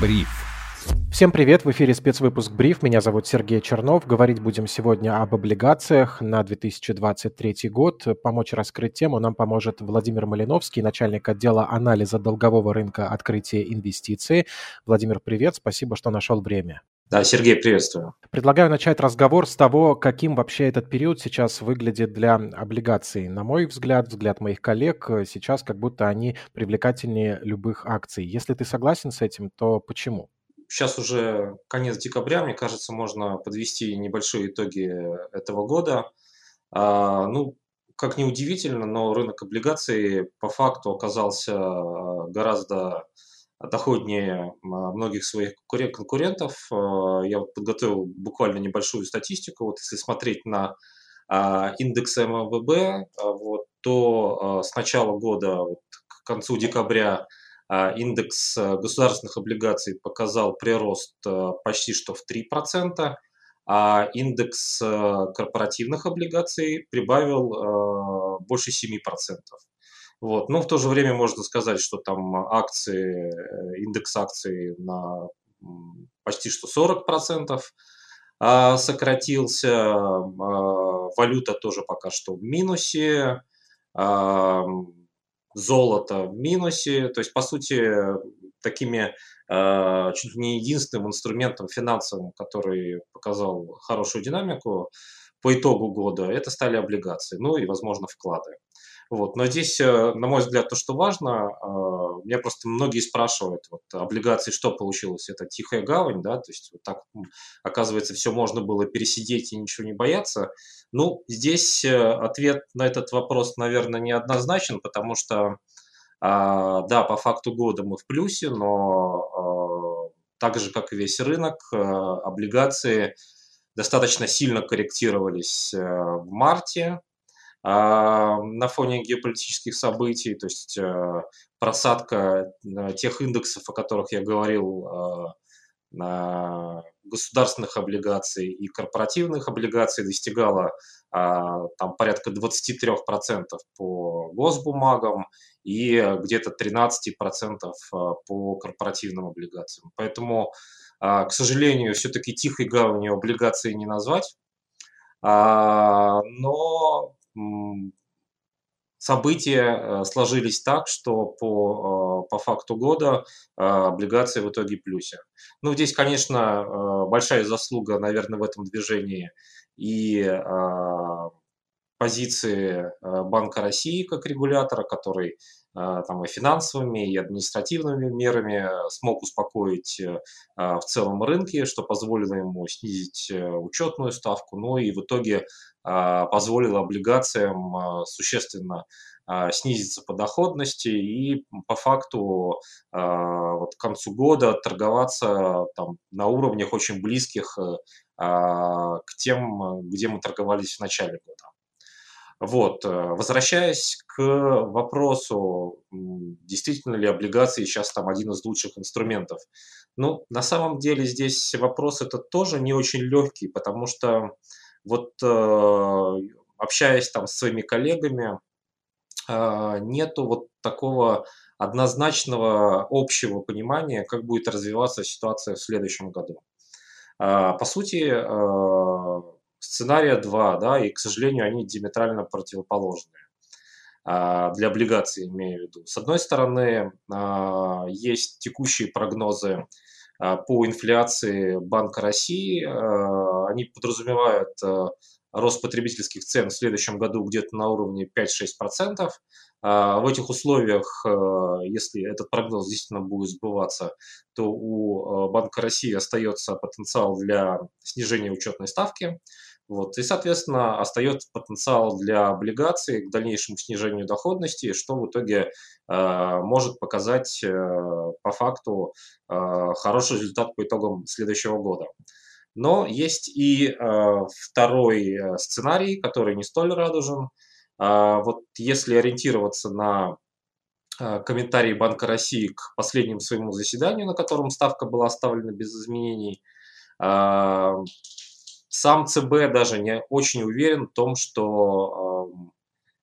Бриф. Всем привет, в эфире спецвыпуск «Бриф». Меня зовут Сергей Чернов. Говорить будем сегодня об облигациях на 2023 год. Помочь раскрыть тему нам поможет Владимир Малиновский, начальник отдела анализа долгового рынка открытия инвестиций. Владимир, привет, спасибо, что нашел время. Да, Сергей, приветствую. Предлагаю начать разговор с того, каким вообще этот период сейчас выглядит для облигаций. На мой взгляд, взгляд моих коллег, сейчас как будто они привлекательнее любых акций. Если ты согласен с этим, то почему? Сейчас уже конец декабря, мне кажется, можно подвести небольшие итоги этого года. А, ну, как ни удивительно, но рынок облигаций по факту оказался а, гораздо доходнее а, многих своих конкурентов. А, я подготовил буквально небольшую статистику. Вот если смотреть на а, индекс МВБ, вот, то с начала года вот, к концу декабря индекс государственных облигаций показал прирост почти что в 3%, а индекс корпоративных облигаций прибавил больше 7%. Вот. Но в то же время можно сказать, что там акции, э, индекс акций на почти что 40% а, сократился, а, валюта тоже пока что в минусе, а, золото в минусе, то есть, по сути, такими чуть не единственным инструментом финансовым, который показал хорошую динамику по итогу года, это стали облигации, ну и, возможно, вклады. Вот. Но здесь, э, на мой взгляд, то, что важно, а, меня просто многие спрашивают, вот, облигации что получилось? Это тихая гавань, да, то есть вот так, оказывается, все можно было пересидеть и ничего не бояться. Ну, здесь э, ответ на этот вопрос, наверное, неоднозначен, потому что, а, да, по факту года мы в плюсе, но а, так же, как и весь рынок, э, облигации достаточно сильно корректировались в марте, на фоне геополитических событий, то есть э, просадка э, тех индексов, о которых я говорил, э, государственных облигаций и корпоративных облигаций достигала а, там порядка 23% по госбумагам и где-то 13% по корпоративным облигациям. Поэтому, а, к сожалению, все-таки тихой гаванью облигации не назвать. Но события э, сложились так, что по, э, по факту года э, облигации в итоге плюсе. Ну, здесь, конечно, большая заслуга, наверное, в этом движении и позиции Банка России как регулятора, который там и финансовыми, и административными мерами смог успокоить в целом рынке, что позволило ему снизить учетную ставку, ну и в итоге позволило облигациям а, существенно а, снизиться по доходности и по факту вот к концу года торговаться там, на уровнях очень близких э, к тем, где мы торговались в начале года. Вот. Э, возвращаясь к вопросу, действительно ли облигации сейчас там один из лучших инструментов. Ну, на самом деле здесь вопрос этот тоже не очень легкий, потому что вот э, общаясь там с своими коллегами, э, нету вот такого однозначного общего понимания, как будет развиваться ситуация в следующем году. Э, по сути, сценария два, да, и, к сожалению, они диаметрально противоположные для облигаций, имею в виду. С одной стороны, есть текущие прогнозы а, по инфляции Банка России. А, они подразумевают а, рост потребительских цен в следующем году где-то на уровне 5-6%. В этих условиях, если этот прогноз действительно будет сбываться, то у Банка России остается потенциал для снижения учетной ставки. Вот. И, соответственно, остается потенциал для облигаций к дальнейшему снижению доходности, что в итоге э, может показать э, по факту э, хороший результат по итогам следующего года. Но есть и э, второй э, сценарий, который не столь радужен. Э, вот если ориентироваться на э, комментарии Банка России к последнему своему заседанию, на котором ставка была оставлена без изменений, сам ЦБ даже не очень уверен в том, что э,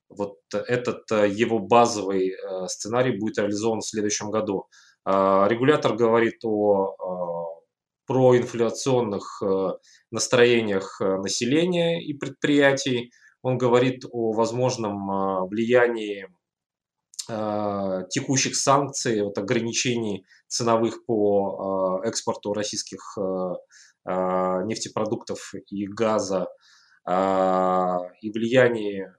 вот этот э, его базовый э, сценарий будет реализован в следующем году. Регулятор говорит о проинфляционных настроениях населения и предприятий. Он говорит о возможном влиянии текущих санкций, вот ограничений ценовых по экспорту российских нефтепродуктов и газа и влияние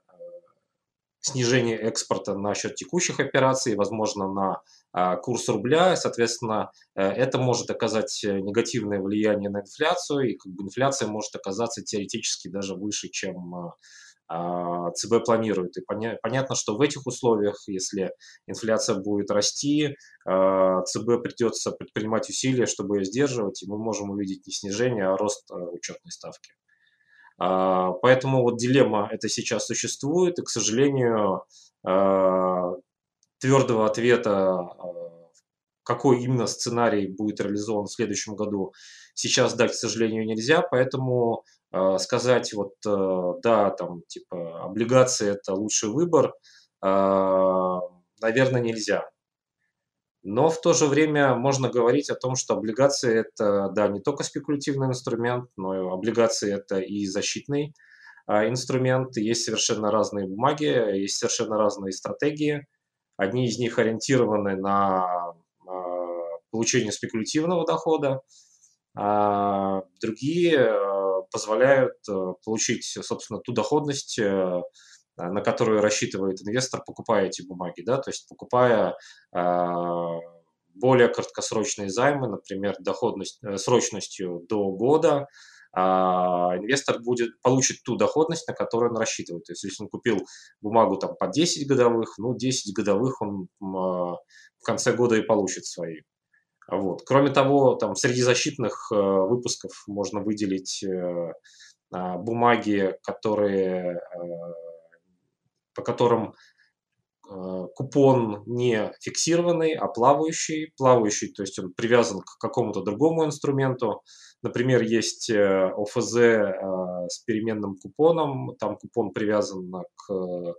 снижение экспорта на счет текущих операций, возможно, на а, курс рубля. Соответственно, э, это может оказать негативное влияние на инфляцию, и как бы инфляция может оказаться теоретически даже выше, чем а, а, ЦБ планирует. И понятно, что в этих условиях, если инфляция будет расти, ЦБ придется предпринимать усилия, чтобы ее сдерживать, и мы можем увидеть не снижение, а рост учетной ставки. А, поэтому вот дилемма это сейчас существует, и, к сожалению, а, твердого ответа, а, какой именно сценарий будет реализован в следующем году, сейчас дать, к сожалению, нельзя, поэтому сказать вот да, там типа облигации это лучший выбор, наверное, нельзя. Но в то же время можно говорить о том, что облигации это, да, не только спекулятивный инструмент, но и облигации это и защитный а, инструмент. Есть совершенно разные бумаги, есть совершенно разные стратегии. Одни из них ориентированы на а, получение спекулятивного дохода, а другие а, позволяют а, получить, собственно, ту доходность, э, Э, на которую рассчитывает инвестор, покупая эти бумаги, да, то есть покупая э, более краткосрочные займы, например, доходность, э, срочностью до года, а инвестор будет, получит ту доходность, на которую он рассчитывает. То есть, если он купил бумагу там, по 10 годовых, ну, 10 годовых он в конце года и получит свои. Вот. Кроме того, там, среди защитных выпусков можно выделить бумаги, которые по которым э, купон не фиксированный, а плавающий. Плавающий, то есть он привязан к какому-то другому инструменту. Например, есть э, ОФЗ э, с переменным купоном, там купон привязан к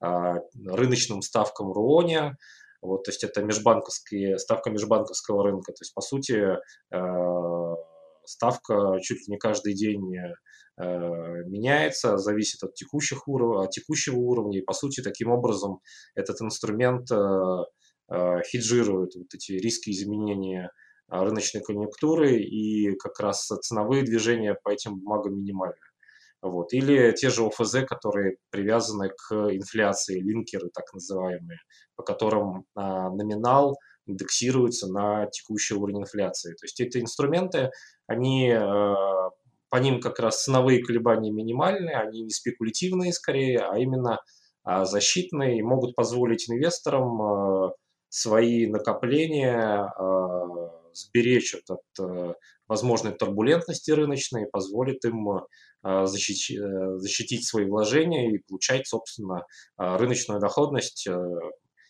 рыночным ставкам РУОНе, вот, то есть это межбанковские, ставка межбанковского рынка. То есть, по сути, ставка чуть ли не каждый день Э, меняется, зависит от, текущих уров... от текущего уровня. И, по сути, таким образом этот инструмент э, э, хеджирует вот эти риски изменения рыночной конъюнктуры, и как раз ценовые движения по этим бумагам минимальны. Вот. Или те же ОФЗ, которые привязаны к инфляции, линкеры так называемые, по которым а, номинал индексируется на текущий уровень инфляции. То есть эти инструменты, они а, по ним как раз ценовые колебания минимальные, они не спекулятивные скорее, а именно а, защитные и могут позволить инвесторам а, свои накопления а, сберечь от э, возможной турбулентности рыночной, позволит им защитить, э, защитить свои вложения и получать, собственно, рыночную доходность э,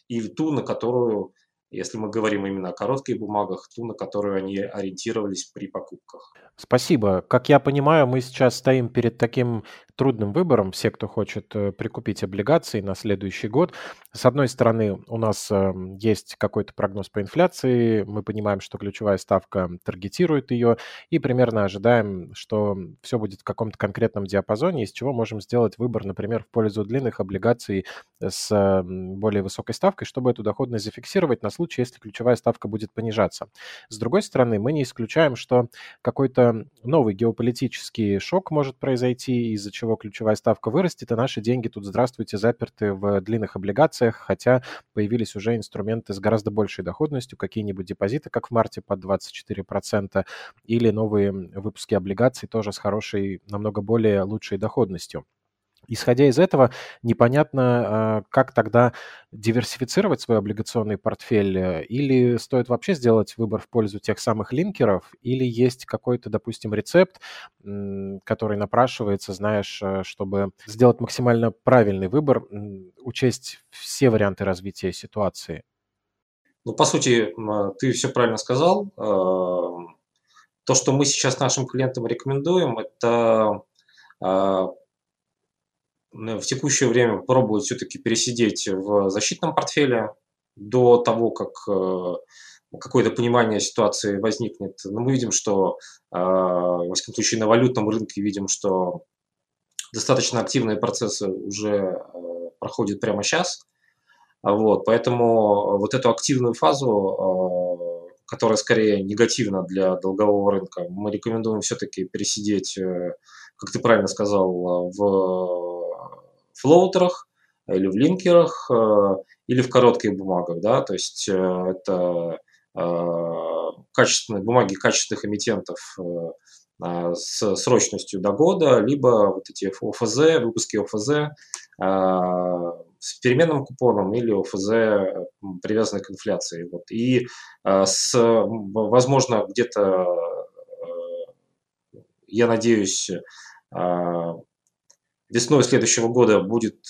или ту, на которую если мы говорим именно о коротких бумагах, ту, на которую они ориентировались при покупках. Спасибо. Как я понимаю, мы сейчас стоим перед таким трудным выбором, все, кто хочет э, прикупить облигации на следующий год. С одной стороны, у нас эм, есть какой-то прогноз по инфляции, мы понимаем, что ключевая ставка таргетирует ее, и примерно ожидаем, что все будет в каком-то конкретном диапазоне, из чего можем сделать выбор, например, в пользу длинных облигаций с эм, более высокой ставкой, чтобы эту доходность зафиксировать на случай, если ключевая ставка будет понижаться. С другой стороны, мы не исключаем, что какой-то новый геополитический шок может произойти, из-за чего ключевая ставка вырастет, и наши деньги тут, здравствуйте, заперты в длинных облигациях, хотя появились уже инструменты с гораздо большей доходностью, какие-нибудь депозиты, как в марте, под 24%, или новые выпуски облигаций тоже с хорошей, намного более лучшей доходностью. Исходя из этого, непонятно, а, как тогда диверсифицировать свой облигационный портфель, э, или стоит вообще сделать выбор в пользу тех самых линкеров, или есть какой-то, допустим, рецепт, который напрашивается, знаешь, э, чтобы сделать максимально правильный выбор, учесть все варианты развития ситуации. Ну, по сути, ты все правильно сказал. Эм, то, что мы сейчас нашим клиентам рекомендуем, это а, в текущее время пробовать все-таки пересидеть в защитном портфеле до того, как э, какое-то понимание ситуации возникнет. Но мы видим, что, во всяком случае, на валютном рынке видим, что достаточно активные процессы уже проходят прямо сейчас. Вот, поэтому вот эту активную фазу, которая скорее негативна для долгового рынка, мы рекомендуем все-таки пересидеть, как ты правильно сказал, в флоутерах, или в линкерах, э, или в коротких бумагах, да, то есть э, это э, качественные бумаги качественных эмитентов с срочностью до года, либо вот эти ОФЗ, выпуски ОФЗ с переменным купоном или ОФЗ, привязанные к инфляции. Вот. И с, возможно, где-то, я надеюсь, весной следующего года будет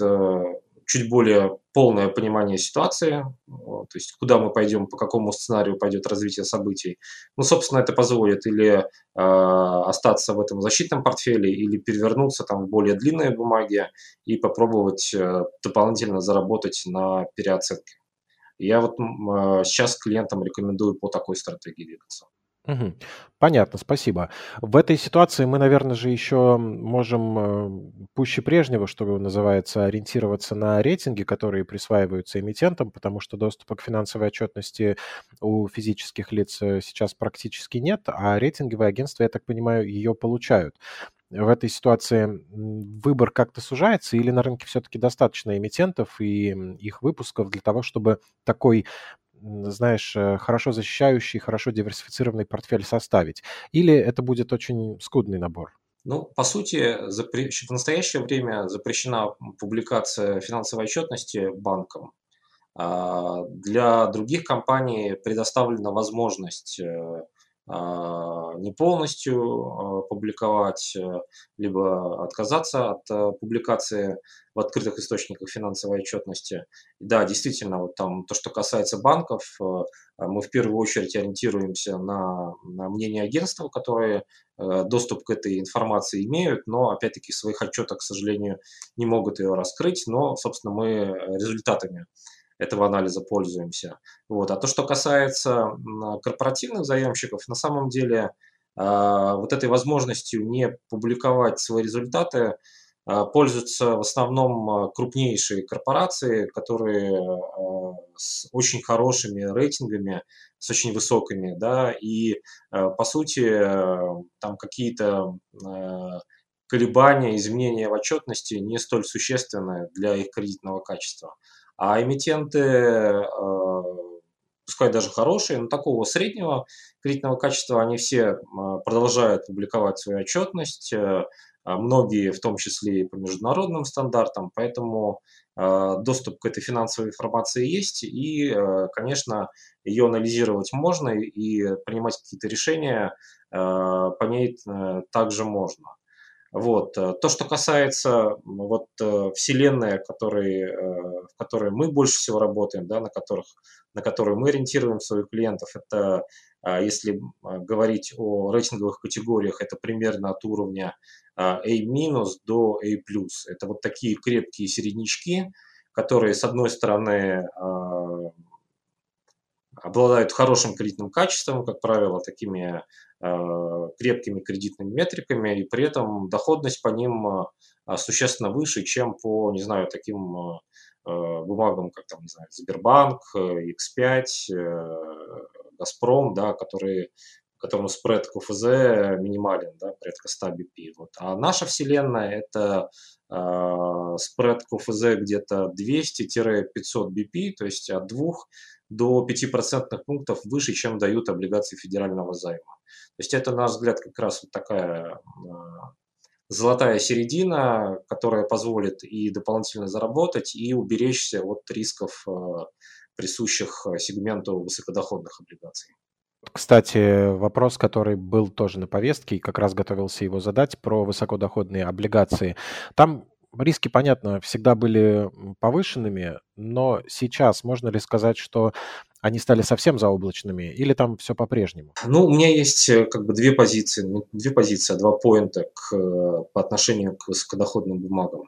чуть более полное понимание ситуации, то есть куда мы пойдем, по какому сценарию пойдет развитие событий. Ну, собственно, это позволит или э, остаться в этом защитном портфеле, или перевернуться там в более длинные бумаги и попробовать э, дополнительно заработать на переоценке. Я вот э, сейчас клиентам рекомендую по такой стратегии двигаться. Мгм. Понятно, спасибо. В этой ситуации мы, наверное же, еще можем э, пуще прежнего, что называется, ориентироваться на рейтинги, которые присваиваются эмитентам, потому что доступа к финансовой отчетности у физических лиц э, сейчас практически нет, а рейтинговые агентства, я так понимаю, ее получают. В этой ситуации выбор как-то сужается или на рынке все-таки достаточно эмитентов и их выпусков для того, чтобы такой знаешь, э, хорошо защищающий, хорошо диверсифицированный портфель составить? Или это будет очень скудный набор? Ну, по сути, запре... в настоящее время запрещена публикация финансовой отчетности банком. А, для других компаний предоставлена возможность э, не полностью а, публиковать, э, либо отказаться от э, публикации в открытых источниках финансовой отчетности. Да, действительно, вот там то, что касается банков, э, мы в первую очередь ориентируемся на, на мнение агентства, которые доступ к этой информации имеют, но опять-таки своих отчетах, к сожалению, не могут ее раскрыть, но, собственно, мы результатами этого анализа пользуемся. Вот. А то, что касается корпоративных заемщиков, на самом деле а, вот этой возможностью не публиковать свои результаты а, пользуются в основном а, крупнейшие корпорации, которые с очень хорошими рейтингами, с очень высокими, да, и по сути там какие-то колебания, изменения в отчетности не столь существенны для их кредитного качества. А эмитенты, э, пускай даже хорошие, но такого среднего кредитного качества, они все э, продолжают публиковать свою отчетность, э, а многие в том числе и по международным стандартам, поэтому доступ к этой финансовой информации есть, и, конечно, ее анализировать можно и принимать какие-то решения по ней также можно. Вот. Э, то, что касается вот, э, вселенной, который, э, в которой мы больше всего работаем, да, на, которых, на которую мы ориентируем своих клиентов, это, а, если говорить о рейтинговых категориях, это примерно от уровня A- до A+. Это вот такие крепкие середнячки, которые, с одной стороны, а, обладают хорошим кредитным качеством, как правило, такими крепкими кредитными метриками, и при этом доходность по ним э, существенно выше, чем по, не знаю, таким э, бумагам, как там, не знаю, Сбербанк, X5, Газпром, да, которые которому спред КФЗ минимален, да, порядка 100 BP. Вот. А наша вселенная – это э, спред КФЗ где-то 200-500 BP, то есть от 2 до 5% пунктов выше, чем дают облигации федерального займа. То есть это, на наш взгляд, как раз вот такая а, золотая середина, которая позволит и дополнительно заработать, и уберечься от рисков, а, присущих сегменту высокодоходных облигаций. Кстати, вопрос, который был тоже на повестке, и как раз готовился его задать, про высокодоходные облигации. Там риски, понятно, всегда были повышенными, но сейчас можно ли сказать, что они стали совсем заоблачными, или там все по-прежнему? Ну, у меня есть э, как бы две позиции, ну, две позиции, два поинта к, э, по отношению к высокодоходным бумагам.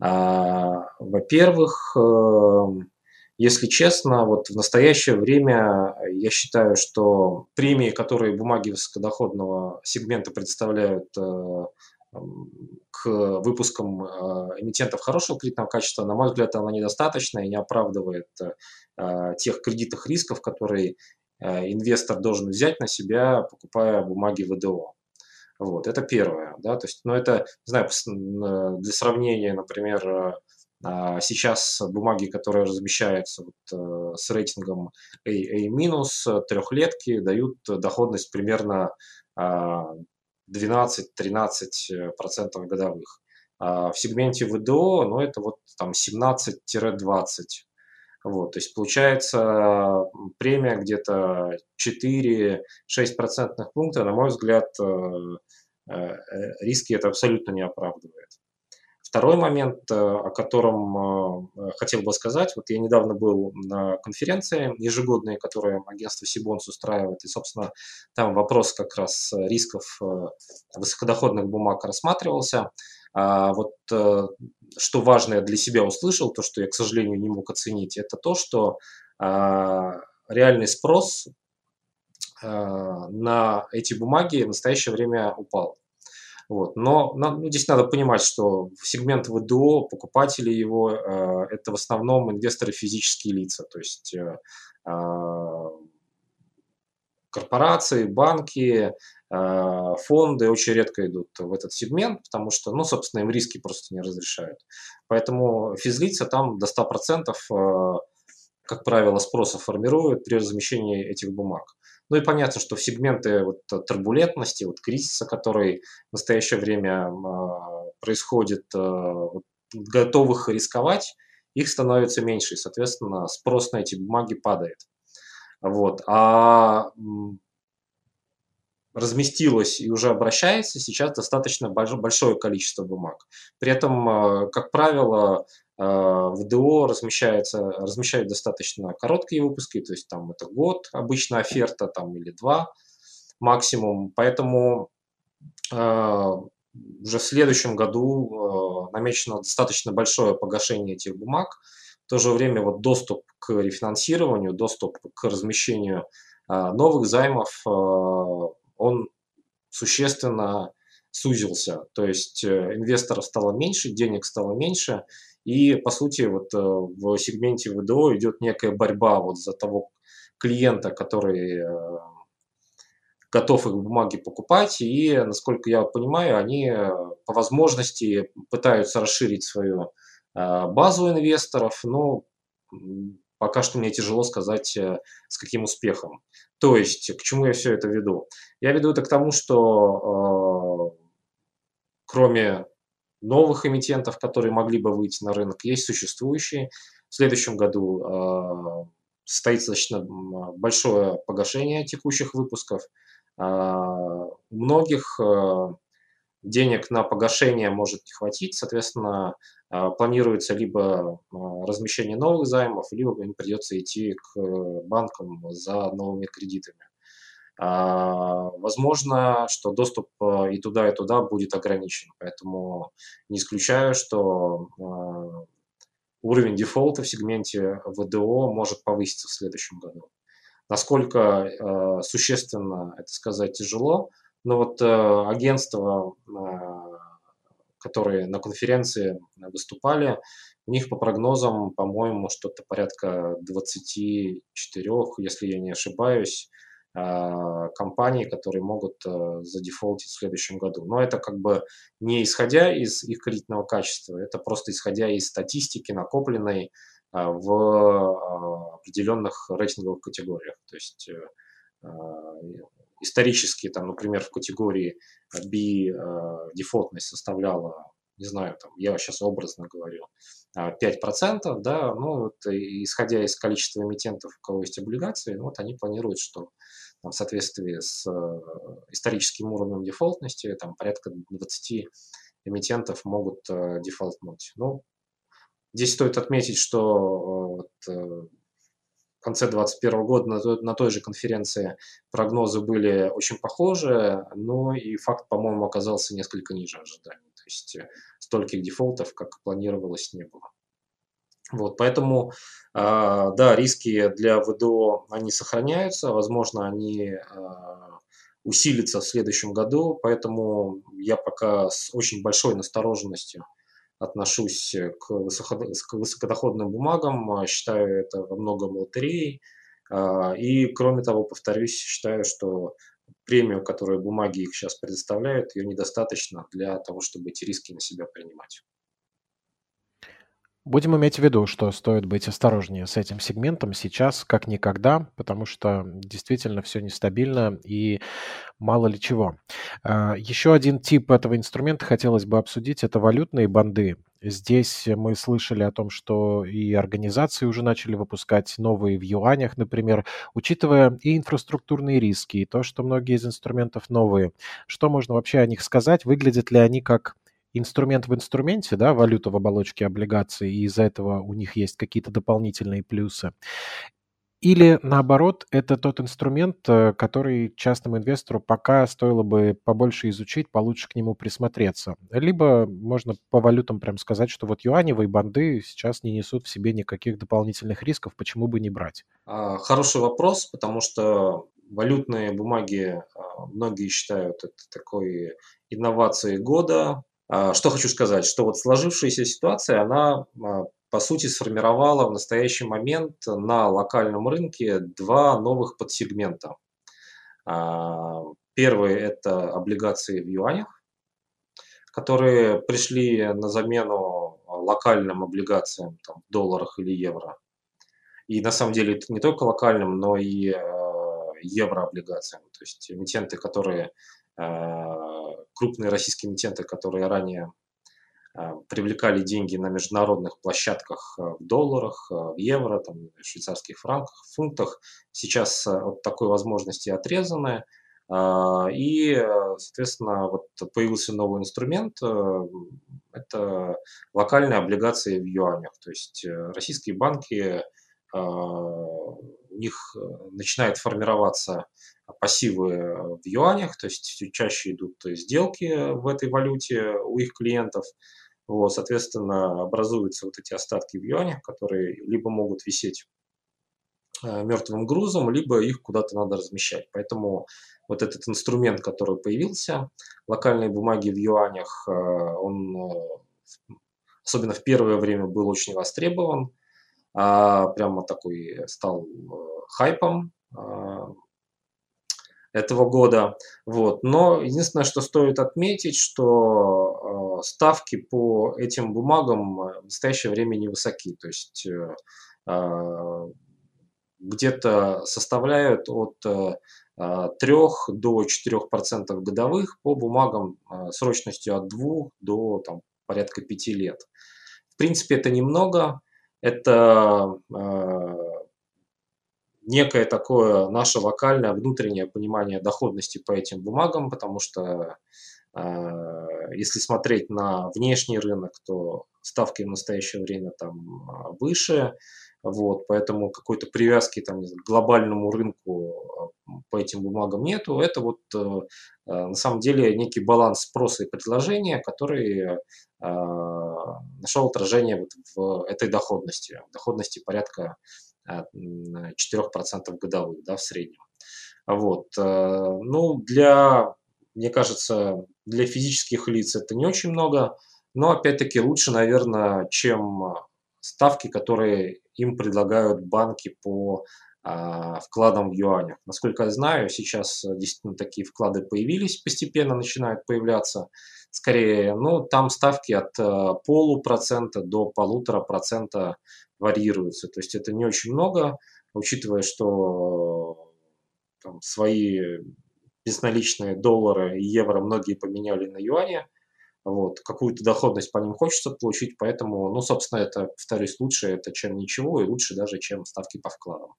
А, во-первых, эм, если честно, вот в настоящее время я считаю, что премии, которые бумаги высокодоходного сегмента представляют к выпускам эмитентов хорошего кредитного качества, на мой взгляд, она недостаточна и не оправдывает тех кредитных рисков, которые инвестор должен взять на себя, покупая бумаги ВДО. Вот, это первое, да, то есть, ну, это, не знаю, для сравнения, например, сейчас бумаги, которые размещаются вот, э, с рейтингом AA-, трехлетки, дают доходность примерно 12-13% годовых. А в сегменте ВДО, ну, это вот там 17-20. Вот, то есть получается премия где-то 4-6 процентных пункта, на мой взгляд, э, э, риски это абсолютно не оправдывает. Второй момент, э, о котором э, хотел бы сказать, вот я недавно был на конференции ежегодной, которую агентство Сибонс устраивает, и, собственно, там вопрос как раз рисков э, высокодоходных бумаг рассматривался. А вот что важное для себя услышал, то, что я, к сожалению, не мог оценить, это то, что реальный спрос на эти бумаги в настоящее время упал. Вот. Но ну, здесь надо понимать, что сегмент ВДО покупатели его э, это в основном инвесторы физические лица, то есть э, а, корпорации, банки, э, фонды очень редко идут в этот сегмент, потому что, ну, собственно, им риски просто не разрешают. Поэтому физлица там до 100% э, как правило, спроса формируют при размещении этих бумаг. Ну и понятно, что в сегменты вот турбулентности, вот кризиса, который в настоящее время э, происходит, э, готовых рисковать, их становится меньше, и, соответственно, спрос на эти бумаги падает. Вот. А разместилось и уже обращается сейчас достаточно большое количество бумаг. При этом, э, как правило, в ДО размещается, размещают достаточно короткие выпуски, то есть там это год, обычно оферта там или два максимум. Поэтому э, уже в следующем году э, намечено достаточно большое погашение этих бумаг. В то же время вот доступ к рефинансированию, доступ к размещению новых займов, он существенно сузился. То есть э, инвесторов стало меньше, денег стало меньше, и, по сути, вот э, в сегменте ВДО идет некая борьба вот за того клиента, который э, готов их бумаги покупать, и, насколько я понимаю, они э, по возможности пытаются расширить свою базу инвесторов, но пока что мне тяжело сказать, с каким успехом. То есть, к чему я все это веду? Я веду это к тому, что кроме новых эмитентов, которые могли бы выйти на рынок, есть существующие. В следующем году э, состоится достаточно большое погашение текущих выпусков. Э, у многих э, денег на погашение может не хватить, соответственно, э, планируется либо э, размещение новых займов, либо им придется идти к банкам за новыми кредитами. А, возможно, что доступ э, и туда, и туда будет ограничен, поэтому не исключаю, что а, уровень дефолта в сегменте ВДО может повыситься в следующем году. Насколько э, существенно это сказать тяжело, но вот э, агентства, которые на конференции выступали, у них по прогнозам, по-моему, что-то порядка 24, если я не ошибаюсь, компаний, которые могут э, задефолтить в следующем году. Но это как бы не исходя из их кредитного качества, это просто исходя из статистики, накопленной а, в а, определенных рейтинговых категориях. То есть э, исторически, там, например, в категории B дефолтность составляла, не знаю, там, я сейчас образно говорю, 5%, да, ну, вот, исходя из количества эмитентов, у кого есть облигации, ну, вот они планируют, что там, в соответствии с э, историческим уровнем дефолтности, там порядка 20 эмитентов могут э, дефолтнуть. Ну, здесь стоит отметить, что э, вот, в конце 2021 года на той, на той же конференции прогнозы были очень похожи, но и факт, по-моему, оказался несколько ниже ожиданий. То есть стольких дефолтов, как планировалось, не было. Вот, поэтому, а, да, риски для ВДО, они сохраняются, возможно, они а, усилятся в следующем году, поэтому я пока с очень большой настороженностью отношусь к, высокодоходным бумагам, считаю это во многом лотереей, и, кроме того, повторюсь, считаю, что премию, которую бумаги их сейчас предоставляют, ее недостаточно для того, чтобы эти риски на себя принимать. Будем иметь в виду, что стоит быть осторожнее с этим сегментом сейчас, как никогда, потому что действительно все нестабильно и мало ли чего. А, Еще один тип этого инструмента хотелось бы обсудить – это валютные банды. Здесь мы слышали о том, что и организации уже начали выпускать новые в юанях, например, учитывая и инфраструктурные риски, и то, что многие из инструментов новые. Что можно вообще о них сказать? Выглядят ли они как инструмент в инструменте, да, валюта в оболочке облигаций, и из-за этого у них есть какие-то дополнительные плюсы. Или наоборот, это тот инструмент, э, который частному инвестору пока стоило бы побольше изучить, получше к нему присмотреться. Либо можно по валютам прям сказать, что вот юаневые банды сейчас не несут в себе никаких дополнительных рисков, почему бы не брать? А, хороший вопрос, потому что валютные бумаги а, многие считают это такой инновацией года, что хочу сказать, что вот сложившаяся ситуация, она а, по сути сформировала в настоящий момент на локальном рынке два новых подсегмента. А, первый – это облигации в юанях, которые пришли на замену локальным облигациям там, в долларах или евро. И на самом деле это не только локальным, но и еврооблигациям. То есть эмитенты, которые крупные российские эмитенты, которые ранее а, привлекали деньги на международных площадках а, в долларах, в евро, там, в швейцарских франках, фунтах, сейчас от такой возможности отрезаны. И, соответственно, вот появился новый инструмент, это локальные облигации в юанях. То есть э, российские банки, у них э, начинает формироваться пассивы в юанях, то есть все чаще идут сделки в этой валюте у их клиентов. Вот, соответственно, образуются вот эти остатки в юанях, которые либо могут висеть э, мертвым грузом, либо их куда-то надо размещать. Поэтому вот этот инструмент, который появился, локальные бумаги в юанях, э, он э, особенно в первое время был очень востребован, а прямо такой стал хайпом этого года. Вот. Но единственное, что стоит отметить, что э, ставки по этим бумагам в настоящее время невысоки. То есть э, э где-то составляют от э, 3 до 4% годовых по бумагам э, срочностью от 2 до там, порядка 5 лет. В принципе, это немного. Это э, некое такое наше локальное внутреннее понимание доходности по этим бумагам, потому что э, если смотреть на внешний рынок, то ставки в настоящее время там а, выше, вот, поэтому какой-то привязки там, к глобальному рынку а, по этим бумагам нету. Это вот э, э, на самом деле некий баланс спроса и предложения, который э, нашел отражение вот в этой доходности, доходности порядка 4% годовых да, в среднем. Вот. Э, ну, для, мне кажется, для физических лиц это не очень много, но опять-таки лучше, наверное, чем ставки, которые им предлагают банки по а, вкладам в юанях. Насколько я знаю, сейчас действительно такие вклады появились, постепенно начинают появляться. Скорее, ну, там ставки от а, полупроцента до полутора процента варьируются. То есть это не очень много, учитывая, что там, свои безналичные доллары и евро многие поменяли на юани. Вот, какую-то доходность по ним хочется получить, поэтому, ну, собственно, это, повторюсь, лучше это, чем ничего, и лучше даже, чем ставки по вкладам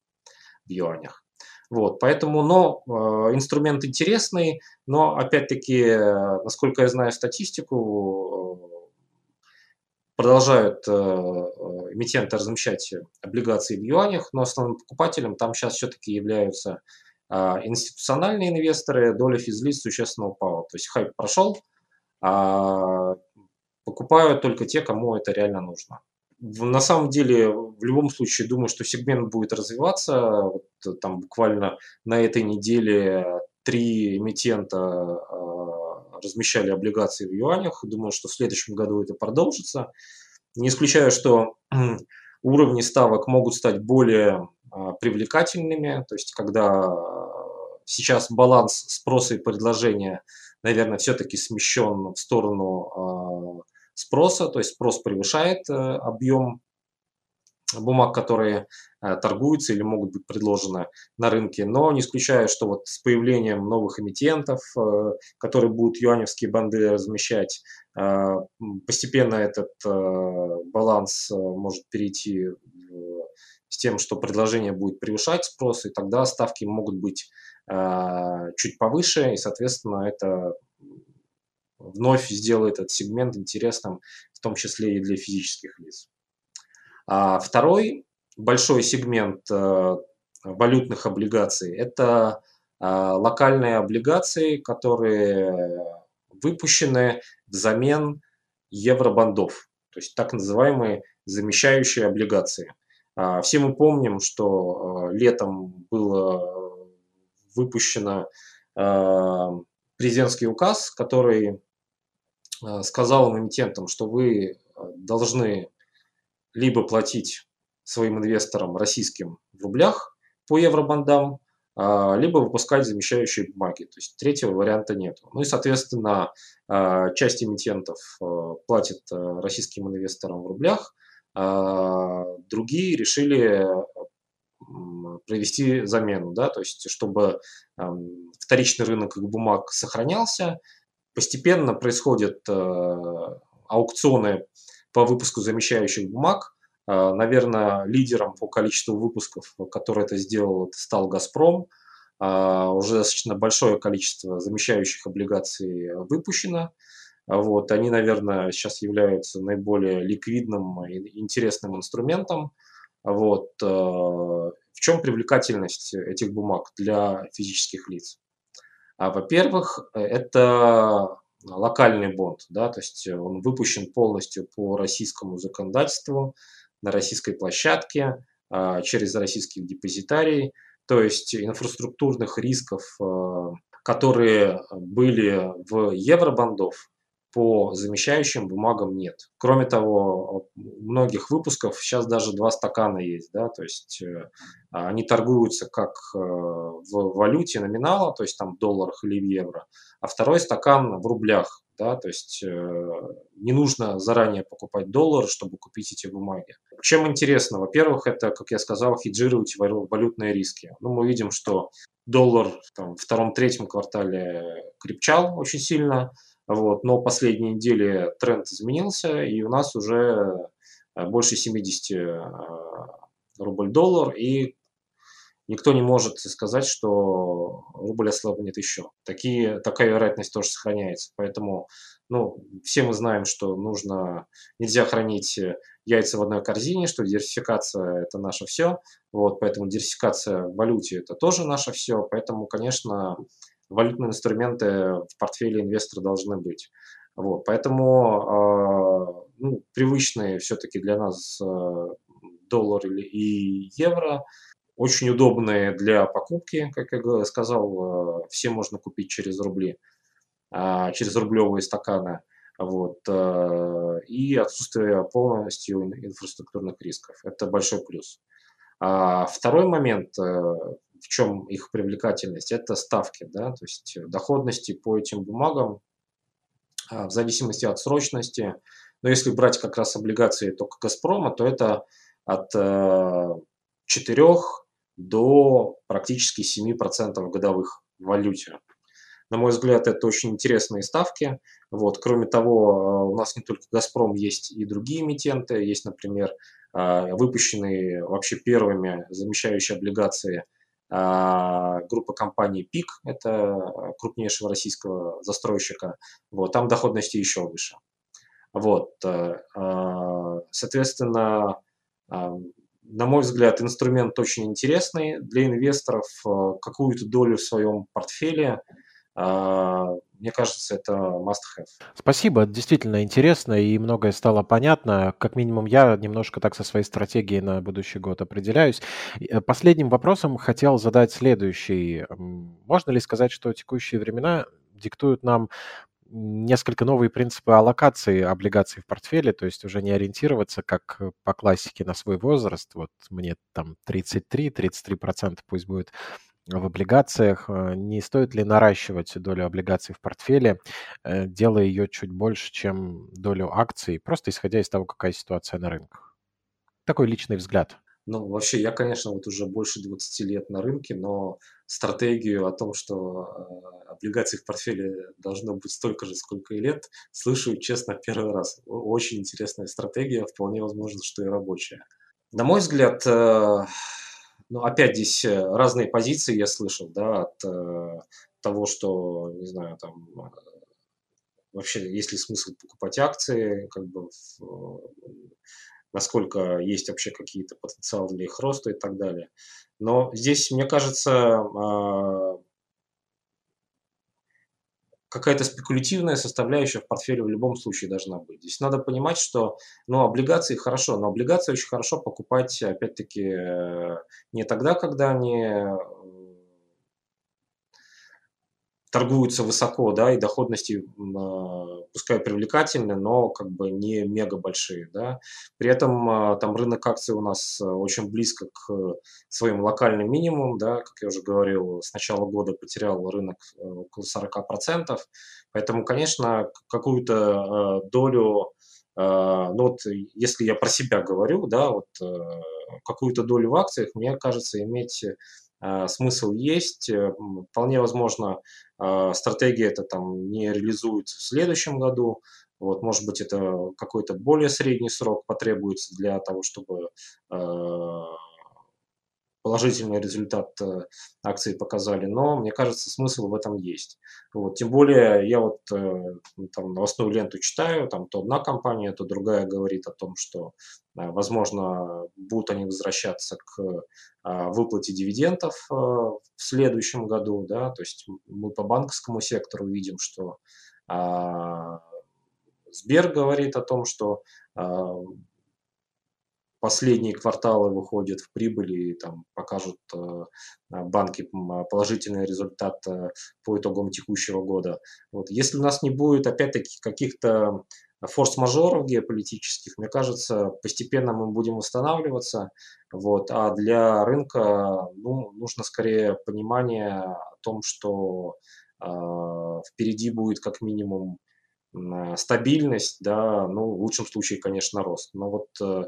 в юанях. Вот, поэтому, но э, инструмент интересный, но, опять-таки, э, насколько я знаю статистику, продолжают э, э, эмитенты размещать облигации в юанях, но основным покупателем там сейчас все-таки являются институциональные инвесторы, доля физлиц существенно упала. То есть хайп прошел, а покупают только те, кому это реально нужно. На самом деле, в любом случае, думаю, что сегмент будет развиваться. Вот, там буквально на этой неделе три эмитента э, размещали облигации в юанях. Думаю, что в следующем году это продолжится. Не исключаю, что уровни ставок могут стать более э, привлекательными. То есть, когда сейчас баланс спроса и предложения, наверное, все-таки смещен в сторону э, спроса, то есть спрос превышает э, объем бумаг, которые э, торгуются или могут быть предложены на рынке, но не исключаю, что вот с появлением новых эмитентов, э, которые будут юаневские банды размещать, постепенно этот баланс может перейти с тем, что предложение будет превышать спрос, и тогда ставки могут быть чуть повыше, и, соответственно, это вновь сделает этот сегмент интересным, в том числе и для физических лиц. А второй большой сегмент э, валютных облигаций – это э, локальные облигации, которые выпущены взамен евробандов, то есть так называемые замещающие облигации. А, все мы помним, что э, летом было выпущено президентский указ, который Э, сказал эмитентам, что вы э, должны либо платить своим инвесторам российским в рублях по евробандам, а, либо выпускать замещающие бумаги. То есть третьего варианта нет. Ну и, соответственно, часть эмитентов э, платит российским инвесторам в рублях, другие решили провести замену, да, то есть чтобы вторичный рынок бумаг сохранялся, Постепенно происходят э, аукционы по выпуску замещающих бумаг. Э, наверное, лидером по количеству выпусков, который это сделал, стал «Газпром». Э, уже достаточно большое количество замещающих облигаций выпущено. Вот, они, наверное, сейчас являются наиболее ликвидным и интересным инструментом. Вот, в чем привлекательность этих бумаг для физических лиц? А, во-первых, э, это локальный бонд, да, то есть он выпущен полностью по российскому законодательству, на российской площадке, а, через российских депозитарий, то есть инфраструктурных рисков, а, которые были в евробандов, по замещающим бумагам нет. Кроме того, у многих выпусков сейчас даже два стакана есть, да, то есть э, они торгуются как э, в валюте номинала, то есть там в долларах или в евро, а второй стакан в рублях, да, то есть э, не нужно заранее покупать доллар, чтобы купить эти бумаги. Чем интересно? Во-первых, это, как я сказал, хеджировать валютные риски. Ну, мы видим, что доллар там, в втором-третьем квартале крепчал очень сильно, вот, но последние недели тренд изменился, и у нас уже э, больше 70 э, рубль-доллар, и никто не может сказать, что рубль ослабнет еще. Такие, такая вероятность тоже сохраняется. Поэтому ну, все мы знаем, что нужно, нельзя хранить яйца в одной корзине, что диверсификация – это наше все. Вот, поэтому диверсификация в валюте – это тоже наше все. Поэтому, конечно, валютные инструменты в портфеле инвестора должны быть. Вот, поэтому э, ну, привычные все-таки для нас э, доллар и евро, очень удобные для покупки, как я сказал, э, все можно купить через рубли, э, через рублевые стаканы. Вот, э, и отсутствие полностью инфраструктурных рисков. Это большой плюс. А второй момент, э, в чем их привлекательность, это ставки, да, то есть доходности по этим бумагам а, в зависимости от срочности. Но если брать как раз облигации только Газпрома, то это от 4 э, до практически 7% годовых в валюте. На мой взгляд, это очень интересные ставки. Вот. Кроме того, э, у нас не только «Газпром», есть и другие эмитенты. Есть, например, э, выпущенные вообще первыми замещающие облигации – а, группа компаний ПИК, это крупнейшего российского застройщика, вот, там доходности еще выше. Вот, э, а, соответственно, а, на мой взгляд, инструмент очень интересный для инвесторов. Какую-то долю в своем портфеле а, мне кажется, это must-have. Спасибо, действительно интересно и многое стало понятно. Как минимум я немножко так со своей стратегией на будущий год определяюсь. Э, последним вопросом хотел задать следующий. Можно ли сказать, что текущие времена диктуют нам несколько новые принципы аллокации облигаций в портфеле, то есть уже не ориентироваться как по классике на свой возраст. Вот мне там 33, 33% пусть будет в облигациях. Э, не стоит ли наращивать долю облигаций в портфеле, э, делая ее чуть больше, чем долю акций, просто исходя из того, какая ситуация на рынках? Такой личный взгляд. Ну, вообще, я, конечно, вот уже больше 20 лет на рынке, но стратегию о том, что э, облигаций в портфеле должно быть столько же, сколько и лет, слышу, честно, первый раз. Очень интересная стратегия, вполне возможно, что и рабочая. На мой взгляд, ну, опять здесь э, разные позиции я слышал, да, от э, того, что, не знаю, там, э, вообще, есть ли смысл покупать акции, как бы, в, насколько есть вообще какие-то потенциалы для их роста и так далее. Но здесь, мне кажется, а, какая-то спекулятивная составляющая в портфеле в любом случае должна быть. Здесь надо понимать, что ну, облигации хорошо, но облигации очень хорошо покупать, опять-таки, э, не тогда, когда они э, торгуются высоко, да, и доходности, э, пускай привлекательны, но как бы не мега большие, да. При этом э, там рынок акций у нас э, очень близко к своим локальным минимумам, да, как я уже говорил, с начала года потерял рынок около 40%, поэтому, конечно, какую-то долю ну вот если я про себя говорю, да, вот какую-то долю в акциях, мне кажется, иметь смысл есть. Вполне возможно, а, стратегия это там не реализуется в следующем году, вот, может быть, это какой-то более средний срок потребуется для того, чтобы положительный результат э, акции показали, но мне кажется, смысл в этом есть. Вот, тем более я вот э, там новостную ленту читаю, там то одна компания, то другая говорит о том, что, э, возможно, будут они возвращаться к выплате дивидендов в следующем году, да, то есть мы по банковскому сектору видим, что а, Сбер говорит о том, что а, последние кварталы выходят в прибыли и там покажут э, банки положительный результат э, по итогам текущего года. Вот. Если у нас не будет, опять-таки, каких-то форс-мажоров геополитических, мне кажется, постепенно мы будем восстанавливаться. Вот. А для рынка ну, нужно скорее понимание о том, что э, впереди будет как минимум стабильность, да, ну, в лучшем случае, конечно, рост. Но вот э,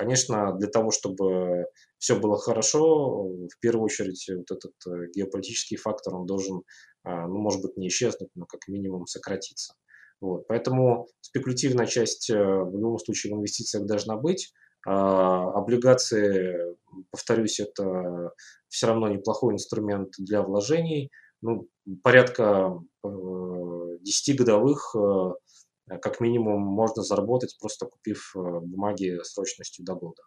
Конечно, для того, чтобы все было хорошо, в первую очередь вот этот э, геополитический фактор, он должен, а, ну, может быть, не исчезнуть, но как минимум сократиться. Вот. Поэтому спекулятивная часть э, в любом случае в инвестициях должна быть. А облигации, повторюсь, это все равно неплохой инструмент для вложений. Ну, порядка 10 э, годовых Э, как минимум можно заработать, просто купив э, бумаги срочностью до года.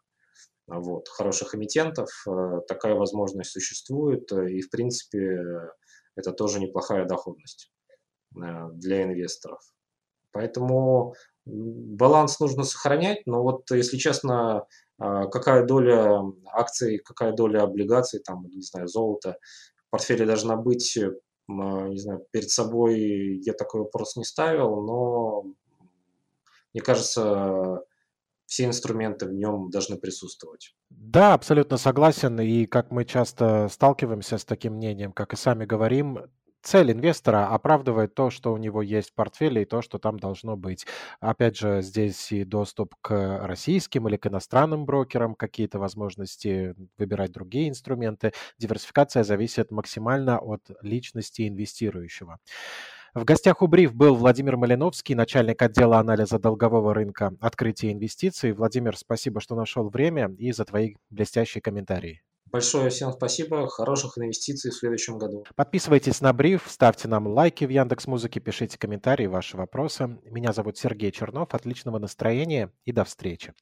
Вот. Хороших эмитентов э, такая возможность существует, и, в принципе, это тоже неплохая доходность для инвесторов. Поэтому баланс нужно сохранять, но вот, если честно, какая доля акций, какая доля облигаций, там, не знаю, золота в портфеле должна быть, не знаю, перед собой я такой вопрос не ставил, но мне кажется, все инструменты в нем должны присутствовать. Да, абсолютно согласен. И как мы часто сталкиваемся с таким мнением, как и сами говорим, цель инвестора оправдывает то, что у него есть в портфеле и то, что там должно быть. Опять же, здесь и доступ к российским или к иностранным брокерам, какие-то возможности выбирать другие инструменты. Диверсификация зависит максимально от личности инвестирующего. В гостях у Бриф был Владимир Малиновский, начальник отдела анализа долгового рынка открытия инвестиций. Владимир, спасибо, что нашел время и за твои блестящие комментарии. Большое всем спасибо, хороших инвестиций в следующем году. Подписывайтесь на Бриф, ставьте нам лайки в Яндекс Музыке, пишите комментарии, ваши вопросы. Меня зовут Сергей Чернов, отличного настроения и до встречи.